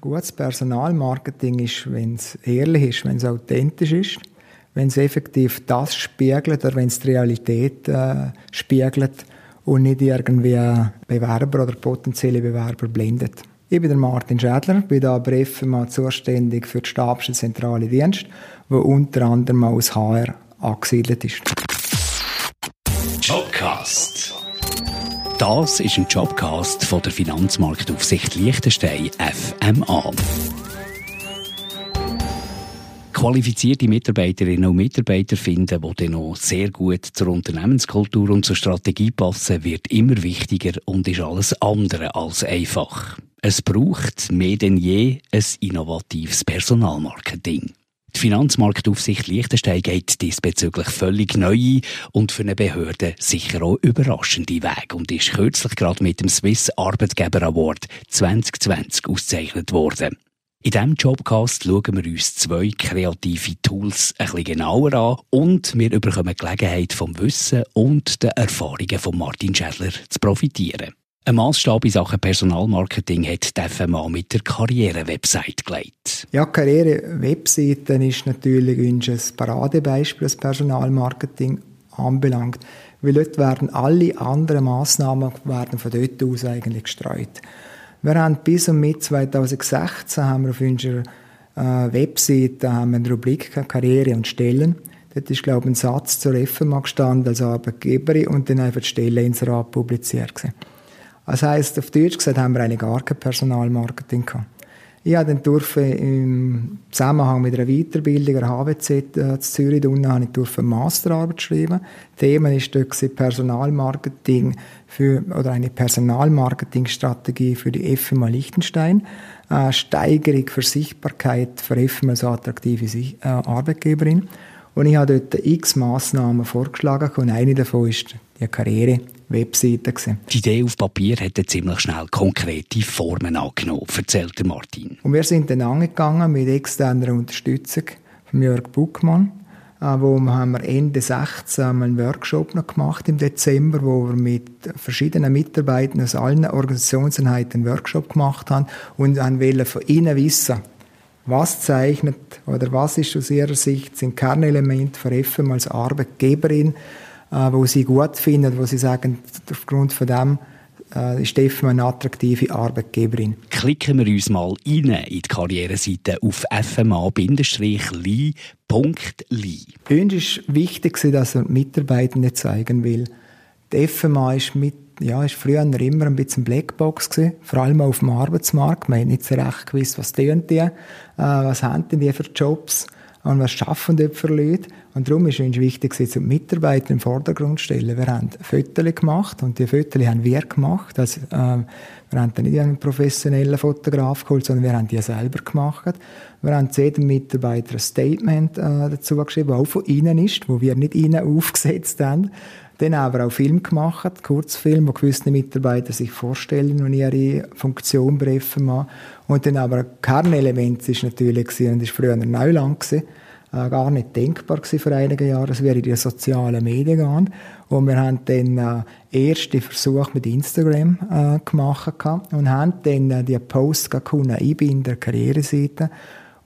Gutes Personalmarketing ist, wenn es ehrlich ist, wenn es authentisch ist, wenn es effektiv das spiegelt oder wenn es die Realität äh, spiegelt und nicht irgendwie Bewerber oder potenzielle Bewerber blendet. Ich bin der Martin Schädler, bin da bei FMA zuständig für den Stabschen Zentrale Dienst, wo unter anderem aus HR angesiedelt ist. Jobcast. Das ist ein Jobcast von der Finanzmarktaufsicht Liechtenstein FMA. Qualifizierte Mitarbeiterinnen und Mitarbeiter finden, die dann noch sehr gut zur Unternehmenskultur und zur Strategie passen, wird immer wichtiger und ist alles andere als einfach. Es braucht mehr denn je ein innovatives Personalmarketing. Die Finanzmarktaufsicht Liechtenstein geht diesbezüglich völlig neu ein und für eine Behörde sicher auch überraschende Weg und ist kürzlich gerade mit dem Swiss Arbeitgeber Award 2020 ausgezeichnet worden. In diesem Jobcast schauen wir uns zwei kreative Tools ein bisschen genauer an und wir bekommen die Gelegenheit vom Wissen und den Erfahrungen von Martin Schädler zu profitieren. Ein Maßstab in Sachen Personalmarketing hat die FMA mit der Karriere-Website gelegt. Ja, Karriere-Webseiten ist natürlich ein Paradebeispiel, was Personalmarketing anbelangt. Weil dort werden alle anderen Massnahmen werden von dort aus eigentlich gestreut. Wir haben bis und mit 2016 haben wir auf unserer äh, Webseite haben wir eine Rubrik Karriere und Stellen. Dort ist, glaube ich, ein Satz zur FMA gestanden als Arbeitgeberin und dann einfach die Stelle ins Rat publiziert. Gewesen. Das heisst, auf Deutsch gesagt, haben wir eigentlich gar kein Personalmarketing gehabt. Ich durfte im Zusammenhang mit einer Weiterbildung der HWZ äh, zu Zürich unten, habe ich durfte eine Masterarbeit schreiben. Thema ist Personalmarketing für, oder eine Personalmarketingstrategie für die FMA Liechtenstein. Äh, Steigerung für Sichtbarkeit für FMA als attraktive äh, Arbeitgeberin. Und ich habe dort x Massnahmen vorgeschlagen und eine davon ist die Karriere-Webseite. Die Idee auf Papier hat ziemlich schnell konkrete Formen angenommen, erzählt Martin. Und wir sind dann angegangen mit externer Unterstützung von Jörg Buckmann, äh, wo haben wir Ende 16 einen Workshop noch gemacht im Dezember, wo wir mit verschiedenen Mitarbeitern aus allen Organisationseinheiten einen Workshop gemacht haben und wollen von ihnen wissen, was zeichnet oder was ist aus ihrer Sicht sind Kernelement für FM als Arbeitgeberin, äh, wo sie gut finden, wo sie sagen, aufgrund von dem äh, ist FM eine attraktive Arbeitgeberin. Klicken wir uns mal rein in die Karriereseite auf fma-li.li. Uns ist wichtig, dass er Mitarbeitende zeigen will. Die FMA ist mit ja, ist früher immer ein bisschen Blackbox gewesen, vor allem auf dem Arbeitsmarkt. Man hat nicht so recht gewusst, was tun die, äh, was haben die für Jobs und was schaffen die für Leute. Und darum ist es wichtig, dass die Mitarbeiter im Vordergrund stellen. Wir haben Fotos gemacht und die Fotos haben wir gemacht. Also, äh, wir haben dann nicht einen professionellen Fotograf geholt, sondern wir haben die selber gemacht. Wir haben zu jedem Mitarbeiter ein Statement äh, dazu geschrieben, das auch von ihnen ist, wo wir nicht ihnen aufgesetzt haben. Dann haben wir auch Film gemacht, Kurzfilm, wo gewisse Mitarbeiter sich vorstellen und ihre Funktion bereffen machen. Und dann aber ein Kernelement ist natürlich und das war früher Neuland gewesen, äh, gar nicht denkbar gewesen vor einigen Jahren, das wäre die sozialen Medien gegangen. Und wir haben dann äh, erste Versuch mit Instagram äh, gemacht und haben dann äh, die Posts einbinden der Karriereseite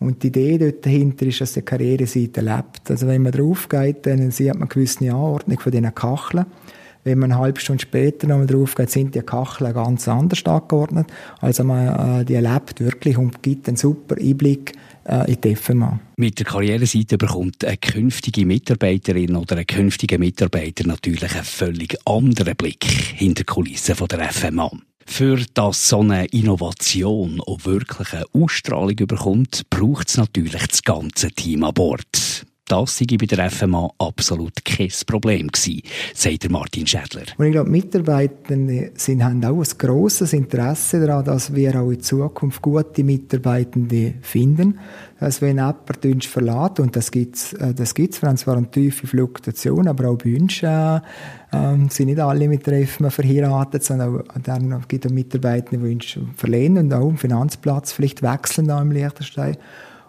und die Idee dort dahinter ist, dass die Karriereseite lebt. Also wenn man drauf geht, dann sieht man gewisse Anordnung von diesen Kacheln. Wenn man eine halbe Stunde später nochmal drauf geht, sind die Kacheln ganz anders angeordnet. Also man, äh, die lebt wirklich und gibt einen super Einblick äh, in die FMA. Mit der Karriereseite bekommt eine künftige Mitarbeiterin oder ein künftiger Mitarbeiter natürlich einen völlig anderen Blick hinter die Kulissen von der FMA. Für dass so eine Innovation auch wirklich eine Ausstrahlung überkommt, braucht es natürlich das ganze Team an Bord. Das sei bei der FMA absolut kein Problem gewesen, sagt Martin Schädler. Und ich glaube, Mitarbeitende sind, haben auch ein grosses Interesse daran, dass wir auch in Zukunft gute Mitarbeitende finden. Dass wenn jemand uns verlässt, und das gibt's, äh, das wir haben zwar eine tiefe Fluktuation, aber auch bei uns, äh, äh, sind nicht alle mit der FMA verheiratet, sondern auch, dann gibt es Mitarbeitende, die uns verlehnen und auch im Finanzplatz vielleicht wechseln da im Liechtenstein.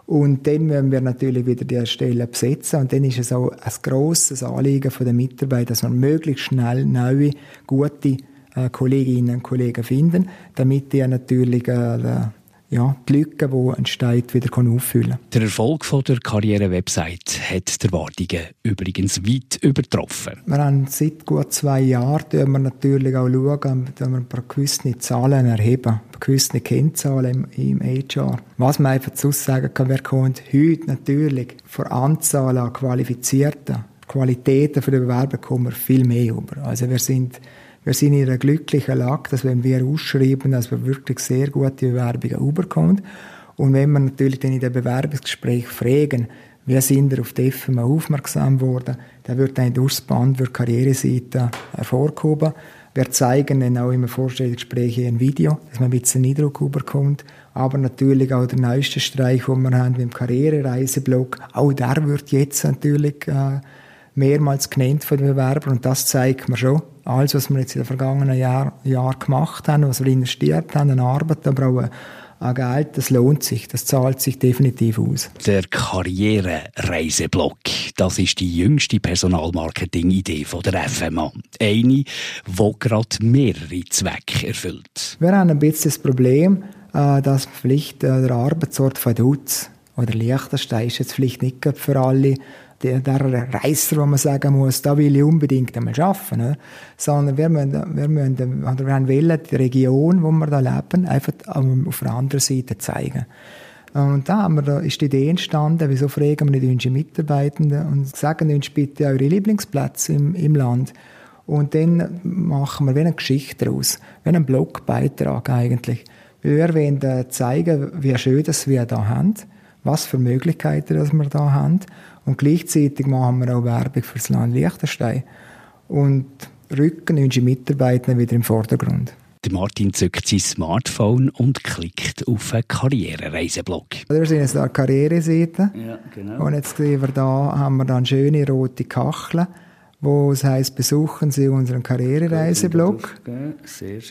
Und dann müssen wir natürlich wieder die Stellen besetzen. Und dann ist es auch ein grosses Anliegen der Mitarbeiter, dass wir möglichst schnell neue, gute äh, Kolleginnen und Kollegen finden, damit die natürlich äh, ja, die Lücke, die entsteht, wieder auffüllen Der Erfolg von der Karriere-Website hat die Erwartungen übrigens weit übertroffen. Wir haben seit gut zwei Jahren wir natürlich auch schauen, dass wir ein paar gewisse Zahlen erheben, gewisse Kennzahlen im, im HR. Was man einfach zu sagen kann, wer kommt heute natürlich vor Anzahl an Qualifizierten, Qualitäten für den Bewerber kommen wir viel mehr über. Also wir sind wir sind in einer glücklichen Lage, dass wenn wir ausschreiben, dass wir wirklich sehr gute Bewerbungen überkommen. Und wenn wir natürlich dann in dem Bewerbungsgespräch fragen, wie sind wir auf die FMA aufmerksam worden, dann wird dann durchs Band die Karriereseite hervorgehoben. Wir zeigen dann auch im Vorstellungsgespräch ein Video, dass man ein bisschen Eindruck überkommt. Aber natürlich auch der neueste Streich, den wir haben mit dem Karrierereiseblog, auch der wird jetzt natürlich äh, mehrmals genannt von den Bewerbern und das zeigt mir schon, alles, was wir jetzt in den vergangenen Jahren Jahr gemacht haben, was wir investiert haben an Arbeit, aber auch an Geld, das lohnt sich, das zahlt sich definitiv aus. Der Karriere-Reiseblock, das ist die jüngste Personalmarketing-Idee von der FMA. Eine, die gerade mehrere Zwecke erfüllt. Wir haben ein bisschen das Problem, äh, dass vielleicht äh, der Arbeitsort von Dutz oder Liechtenstein ist jetzt vielleicht nicht für alle der, der Reißer, wo man sagen muss, da will ich unbedingt einmal arbeiten. Ne? Sondern wir, müssen, wir, müssen, wir wollen, die Region, wo wir da leben, einfach auf der anderen Seite zeigen. Und da, haben wir, da ist die Idee entstanden, wieso fragen wir nicht unsere Mitarbeitenden und sagen uns bitte eure Lieblingsplätze im, im Land. Und dann machen wir wie eine Geschichte daraus, wie einen Blogbeitrag eigentlich. Wir wollen zeigen, wie schön das wir da haben, was für Möglichkeiten das wir da haben und gleichzeitig machen wir auch Werbung für das Land Liechtenstein und rücken unsere Mitarbeiter wieder im Vordergrund. Der Martin zückt sein Smartphone und klickt auf einen Karrierereiseblog. Wir sind jetzt eine Karriereseite. Ja, genau. Und jetzt sehen wir da, haben wir dann schöne rote Kacheln wo es heißt, besuchen Sie unseren Karrierereiseblog.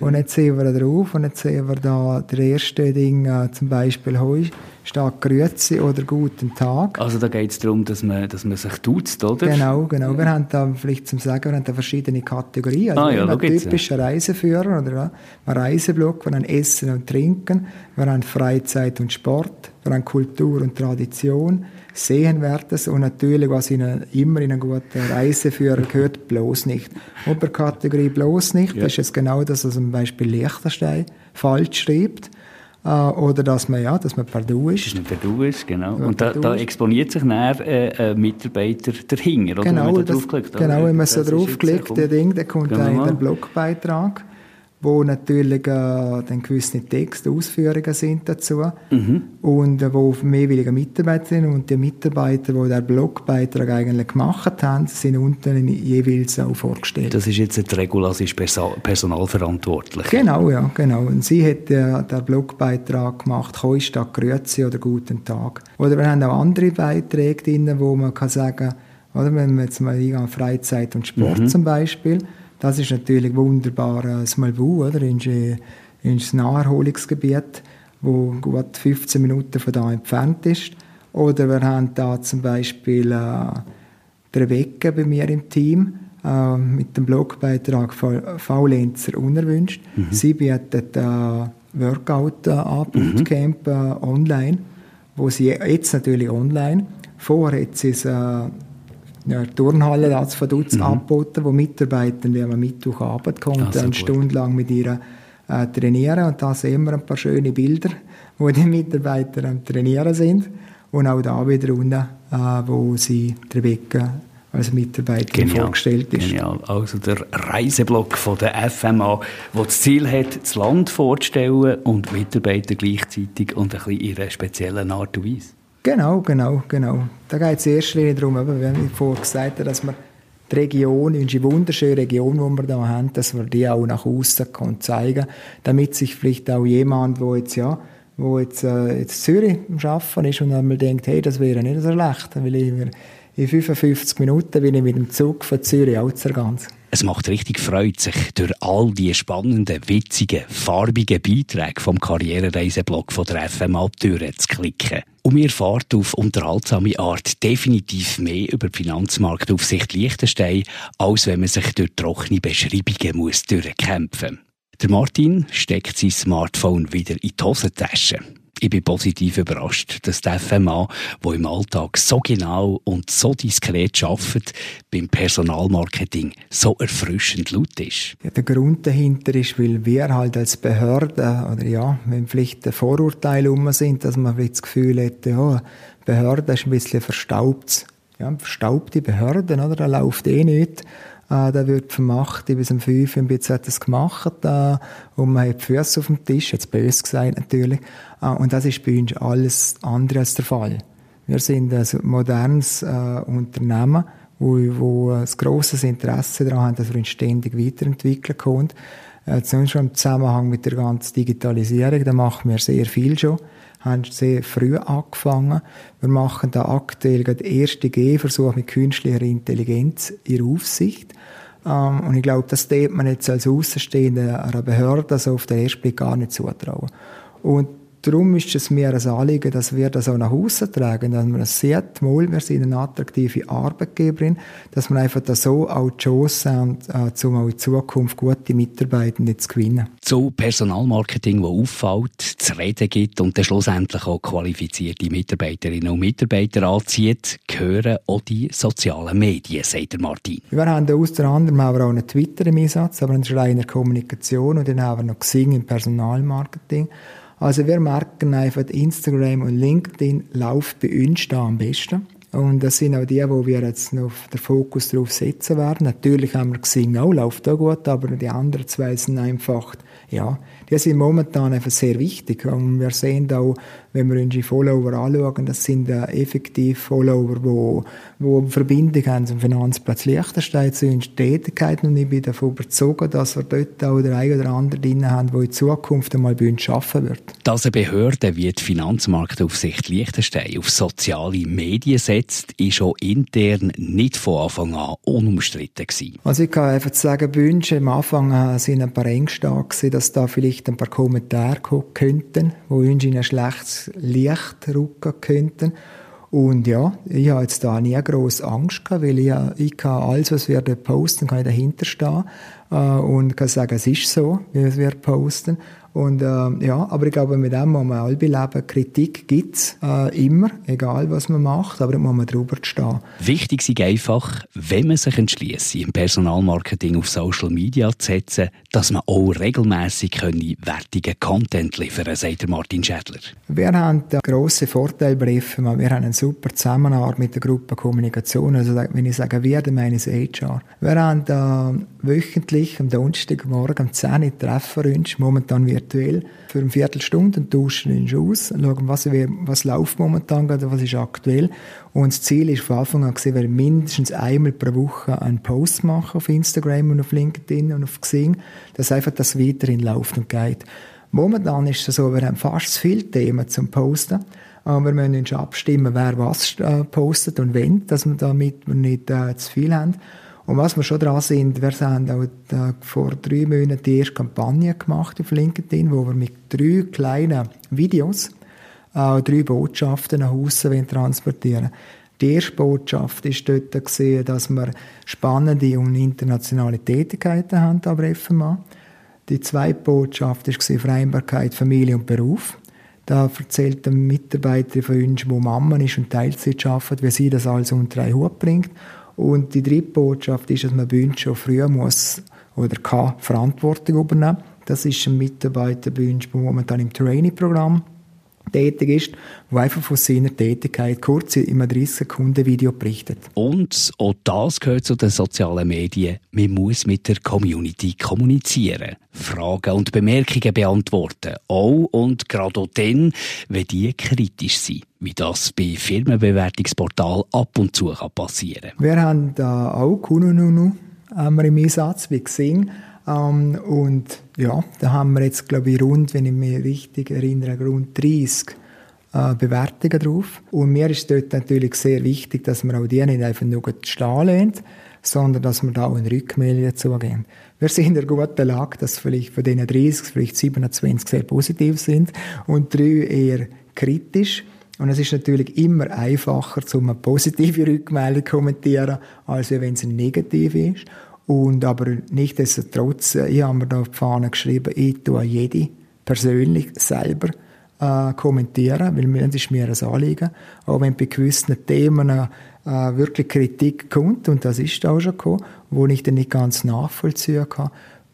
Und jetzt sehen wir da drauf und jetzt sehen wir da das erste Ding, äh, zum Beispiel heute steht Grüezi oder Guten Tag. Also da geht es darum, dass man, dass man sich duzt, oder? Genau, genau. Wir haben da vielleicht zum Sagen, wir haben da verschiedene Kategorien. Also ah, ja, ein typischer ja. Reiseführer oder ein Reiseblog, wir haben Essen und Trinken, wir haben Freizeit und Sport, haben Kultur und Tradition, Sehenswertes und natürlich, was in eine, immer in einen guten Reiseführer gehört, bloß nicht. Oberkategorie bloß nicht, ja. das ist jetzt genau das, was zum Beispiel Liechtenstein falsch schreibt. Äh, oder dass man, ja, dass man per Du ist. Dass man per Du ist, genau. Und da, da exponiert sich dann äh, ein Mitarbeiter dahinter, oder? Genau, wenn man da draufklickt. Genau, wenn man so draufklickt, der Ding, dann kommt dann in den Blogbeitrag wo natürlich äh, dann gewisse Texte, Ausführungen sind dazu mhm. und äh, wo mehrwillige Mitarbeiter sind und die Mitarbeiter, die den Blogbeitrag eigentlich gemacht haben, sind unten jeweils auch vorgestellt. Das ist jetzt die Regula, sie ist personalverantwortlich. Genau, ja, genau. Und sie hat äh, den Blogbeitrag gemacht, «Hoi statt Grüezi» oder «Guten Tag». Oder wir haben auch andere Beiträge drin, wo man kann sagen, oder wenn wir jetzt mal eingehen, Freizeit und Sport mhm. zum Beispiel, das ist natürlich wunderbar, äh, das Malbu, oder? In, in das Naherholungsgebiet, wo gut 15 Minuten von da entfernt ist. Oder wir haben da zum Beispiel äh, die Rebecca bei mir im Team äh, mit dem Blogbeitrag Faulenzer unerwünscht. Mhm. Sie bietet äh, Workout an, Bootcamp mhm. äh, online, wo sie jetzt natürlich online. Vorher hat sie es ja, Turnhalle hat es von Dutz mhm. angeboten, wo Mitarbeiter, die am Mittwochabend kommen, also eine Stunde lang mit ihr äh, trainieren. Und da sehen wir ein paar schöne Bilder, wo die Mitarbeiter am Trainieren sind. Und auch da wieder unten, äh, wo sie Rebecca als Mitarbeiter genial, vorgestellt ist. Genial. Also der Reiseblock von der FMA, der das Ziel hat, das Land vorzustellen und Mitarbeiter gleichzeitig und ein bisschen in einer speziellen Art und Weise. Genau, genau, genau. Da geht es erst darum, eben, wie ich vorhin gesagt habe, dass wir die Region, unsere wunderschöne Region, die wir da haben, dass wir die auch nach außen zeigen damit sich vielleicht auch jemand, wo jetzt, ja, wo jetzt, äh, jetzt Zürich am Arbeiten ist und einmal denkt, hey, das wäre nicht so schlecht, weil ich in 55 Minuten bin ich mit dem Zug von Zürich auch zur ganz. Es macht richtig Freude, sich durch all die spannenden, witzigen, farbigen Beiträge vom Karrierereiseblog von der FMA durchzuklicken. Und wir erfahrt auf unterhaltsame Art definitiv mehr über die Finanzmarktaufsicht Liechtenstein, als wenn man sich durch trockene Beschreibungen muss durchkämpfen muss. Der Martin steckt sein Smartphone wieder in die Hosentasche. Ich bin positiv überrascht, dass der FMA, der im Alltag so genau und so diskret arbeitet, beim Personalmarketing so erfrischend laut ist. Ja, der Grund dahinter ist, weil wir halt als Behörde, oder ja, wenn vielleicht Vorurteile um sind, dass man das Gefühl hat, ja, Behörde ist ein bisschen verstaubt. Ja, verstaubte Behörden, oder? Da läuft eh nicht. Äh, der wird 8 bis um 5 im BZ das gemacht äh, und man hat die Füße auf dem Tisch, jetzt böse gesagt natürlich. Äh, und das ist bei uns alles andere als der Fall. Wir sind ein modernes äh, Unternehmen, wo, wo ein grosses Interesse daran haben, dass wir uns ständig weiterentwickeln können. Äh, schon im Zusammenhang mit der ganzen Digitalisierung, da machen wir sehr viel schon haben sehr früh angefangen. Wir machen da aktuell den ersten Gehversuch mit künstlicher Intelligenz in Aufsicht. Ähm, und ich glaube, das tut man jetzt als Außenstehender einer Behörde so auf den ersten Blick gar nicht zutrauen. Und Darum ist es mir ein Anliegen, dass wir das auch nach Hause tragen, dass man es sieht, mal, wir sind eine attraktive Arbeitgeberin, dass man einfach da so auch die Chance haben, äh, um auch in Zukunft gute Mitarbeitende zu gewinnen. Zu Personalmarketing, das auffällt, zu reden gibt und dann schlussendlich auch qualifizierte Mitarbeiterinnen und Mitarbeiter anzieht, gehören auch die sozialen Medien, sagt Martin. Wir haben unter anderem auch einen Twitter im Einsatz, aber eine reine Kommunikation und dann haben wir noch Xing im Personalmarketing. Also wir merken einfach, Instagram und LinkedIn läuft bei uns da am besten. Und das sind auch die, wo wir jetzt noch den Fokus drauf setzen werden. Natürlich haben wir gesehen, auch läuft auch gut, aber die anderen zwei sind einfach, ja, die sind momentan einfach sehr wichtig. Und wir sehen auch, wenn wir unsere Follower anschauen, das sind äh, effektiv Follower, wo, wo Verbindung haben zum Finanzplatz Liechtenstein, zu unseren Tätigkeiten. Und ich bin davon überzeugt, dass wir dort auch der eine oder andere drin haben, der in Zukunft einmal bei uns arbeiten wird. Dass eine Behörde wie die Finanzmarktaufsicht Liechtenstein auf soziale Medien setzt, ist schon intern nicht von Anfang an unumstritten gewesen. Also ich kann einfach sagen, bei uns am Anfang äh, sind ein paar Ängste da gewesen, dass da vielleicht ein paar Kommentare kommen könnten, wo uns in ein schlechtes Licht rücken könnten. Und ja, ich habe jetzt da nie groß Angst gehabt, weil ich, ich kann alles, was wir posten, kann ich dahinter stehen äh, und kann sagen, es ist so, wie wir posten. Und äh, ja, aber ich glaube, mit dem muss man alle leben. Kritik gibt es äh, immer, egal was man macht, aber da muss man drüber stehen. Wichtig ist einfach, wenn man sich entschließt, im Personalmarketing auf Social Media zu setzen, dass man auch regelmässig wertigen Content liefern kann, sagt Martin Schädler. Wir haben einen grossen Vorteil bei Wir haben eine super Zusammenarbeit mit der Gruppe Kommunikation. Also wenn ich sage wir, dann meine ich HR. Wir haben äh, wöchentlich am Donnerstagmorgen um 10 Uhr treffen. Momentan wird virtuell für eine Viertelstunde und tauschen ihn aus, schauen, was, was läuft momentan gerade, was ist aktuell. Und das Ziel ist von Anfang an gesehen, wir mindestens einmal pro Woche einen Post machen auf Instagram und auf LinkedIn und auf Xing, dass einfach das weiterhin läuft und geht. Momentan ist es so, wir haben fast zu viele Themen zum Posten. Aber wir müssen uns abstimmen, wer was äh, postet und wenn, damit wir nicht äh, zu viel haben. Und was wir schon dran sind, wir haben auch äh, vor drei Monaten die erste Kampagne gemacht auf LinkedIn, wo wir mit drei kleinen Videos äh, drei Botschaften nach Hause transportieren Die erste Botschaft ist dort gesehen, dass wir spannende und internationale Tätigkeiten haben aber FMA. Die zweite Botschaft war Vereinbarkeit Familie und Beruf. Da erzählt eine Mitarbeiterin von uns, die Mama ist und Teilzeit arbeitet, wie sie das alles unter einen Hut bringt. Und die dritte Botschaft ist, dass man uns schon früher muss oder kann Verantwortung übernehmen. Das ist ein Mitarbeiter bei uns, der momentan im Trainee-Programm tätig ist, der einfach von seiner Tätigkeit kurz in einem 30 Sekunden Video berichtet. Und auch das gehört zu den sozialen Medien. Man muss mit der Community kommunizieren, Fragen und Bemerkungen beantworten. Auch und gerade auch dann, wenn die kritisch sind wie das bei Firmenbewertungsportalen ab und zu passieren kann. Wir haben da auch Kununu im Einsatz, wie gesehen. Ähm, und ja, da haben wir jetzt, glaube ich, rund, wenn ich mich richtig erinnere, rund 30 äh, Bewertungen drauf. Und mir ist dort natürlich sehr wichtig, dass man auch die nicht einfach nur stehen lässt, sondern dass wir da auch in Rückmeldungen zugehen. Wir sind in der guten Lage, dass vielleicht von diesen 30 vielleicht 27 sehr positiv sind und drei eher kritisch. Und es ist natürlich immer einfacher, um eine positive Rückmeldung zu kommentieren, als wenn es eine negative ist. Und aber nichtsdestotrotz, äh, ich habe mir da auf die Fahne geschrieben, ich tue jede persönlich selber äh, kommentieren, weil das ist mir ein Anliegen. Aber wenn bei gewissen Themen äh, wirklich Kritik kommt, und das ist auch schon gekommen, wo ich dann nicht ganz nachvollziehen kann,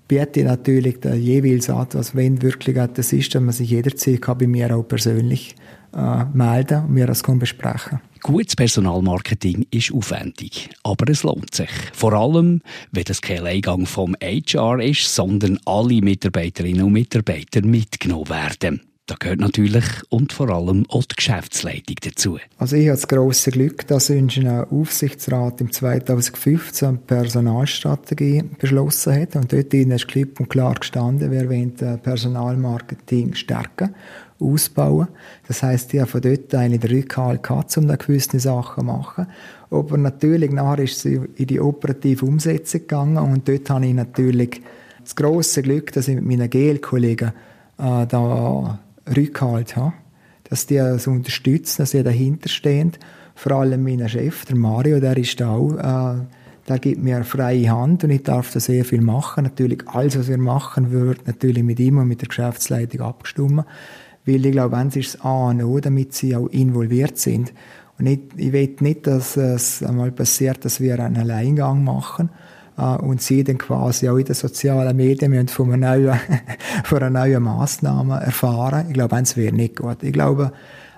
biete ich natürlich jeweils etwas, wenn wirklich das ist, dass man sich jederzeit kann bei mir auch persönlich äh, melden und mir das besprechen Gutes Personalmarketing ist aufwendig, aber es lohnt sich. Vor allem, wenn das kein Eingang vom HR ist, sondern alle Mitarbeiterinnen und Mitarbeiter mitgenommen werden. Da gehört natürlich und vor allem auch die Geschäftsleitung dazu. Also ich habe das grosse Glück, dass unser Aufsichtsrat im 2015 eine Personalstrategie beschlossen hat und dort ist klipp und klar gestanden, wir wollen Personalmarketing stärken ausbauen. Das heißt, ich habe von dort einen den Rückhalt gehabt, um gewisse Sachen zu machen. Aber natürlich, nachher ist es in die operative Umsetzung gegangen und dort habe ich natürlich das grosse Glück, dass ich mit meinen GL-Kollegen äh, da Rückhalt habe, dass die das unterstützen, dass sie dahinter stehen. Vor allem mein Chef, der Mario, der ist da auch, äh, der gibt mir freie Hand und ich darf da sehr viel machen. Natürlich, alles, was wir machen, wird natürlich mit ihm und mit der Geschäftsleitung abgestimmt. Weil ich glaube, eins ist das A und O, damit sie auch involviert sind. Und ich, ich will nicht, dass es einmal passiert, dass wir einen Alleingang machen äh, und sie dann quasi auch in den sozialen Medien von einer neuen, von einer neuen Massnahme erfahren. Ich glaube, eins wäre nicht gut. Ich glaube,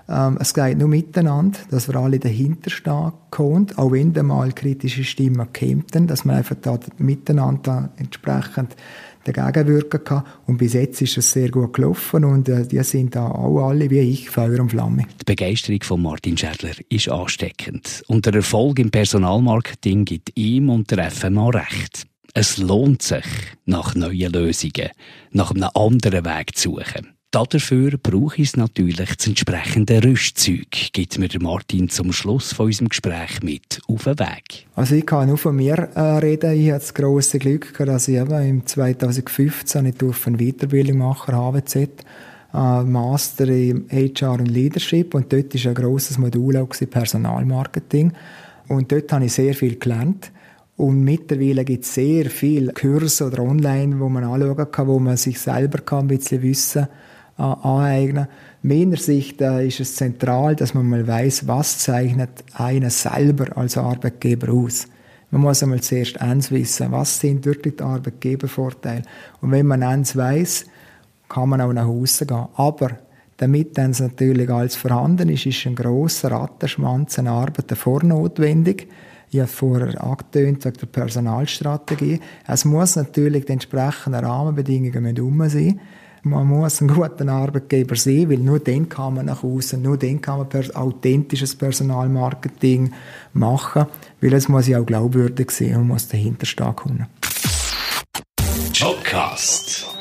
ähm, es geht nur miteinander, dass wir alle dahinter stehen können, auch wenn dann mal kritische Stimmen kämen, dass man einfach da miteinander entsprechend dagegen wirken kann. Und bis jetzt ist es sehr gut gelaufen und äh, die sind da auch alle wie ich Feuer und Flamme. Die Begeisterung von Martin Schädler ist ansteckend und der Erfolg im Personalmarketing gibt ihm und der FMA recht. Es lohnt sich, nach neuen Lösungen, nach einem anderen Weg zu suchen. Dafür brauche ich natürlich das entsprechende Rüstzeug, gibt mir Martin zum Schluss von unserem Gespräch mit auf den Weg. Also ich kann nur von mir äh, reden. Ich hatte das grosse Glück, dass ich eben im 2015 ich eine Weiterbildung mache, HWZ, Master im HR und Leadership und dort war ein grosses Modul auch Personalmarketing und dort habe ich sehr viel gelernt. Und mittlerweile gibt es sehr viele Kurse oder online, wo man anschauen kann, wo man sich selber kann ein bisschen wissen kann aneignen. Meiner Sicht äh, ist es zentral, dass man mal weiß, was zeichnet einen selber als Arbeitgeber aus. Man muss einmal zuerst eins wissen, was sind wirklich die Arbeitgebervorteile. Und wenn man eins weiß, kann man auch nach Hause gehen. Aber damit dann natürlich alles vorhanden ist, ist ein grosser Rattenschwanz an Arbeit davor notwendig. Ich habe vorher angetönt wegen der Personalstrategie. Es muss natürlich die entsprechenden Rahmenbedingungen um sein. Man muss ein guter Arbeitgeber sein, weil nur dann kann man nach außen, nur dann kann man per authentisches Personalmarketing machen, weil es muss ja auch glaubwürdig sein und muss dahinter stehen können. Jobcast.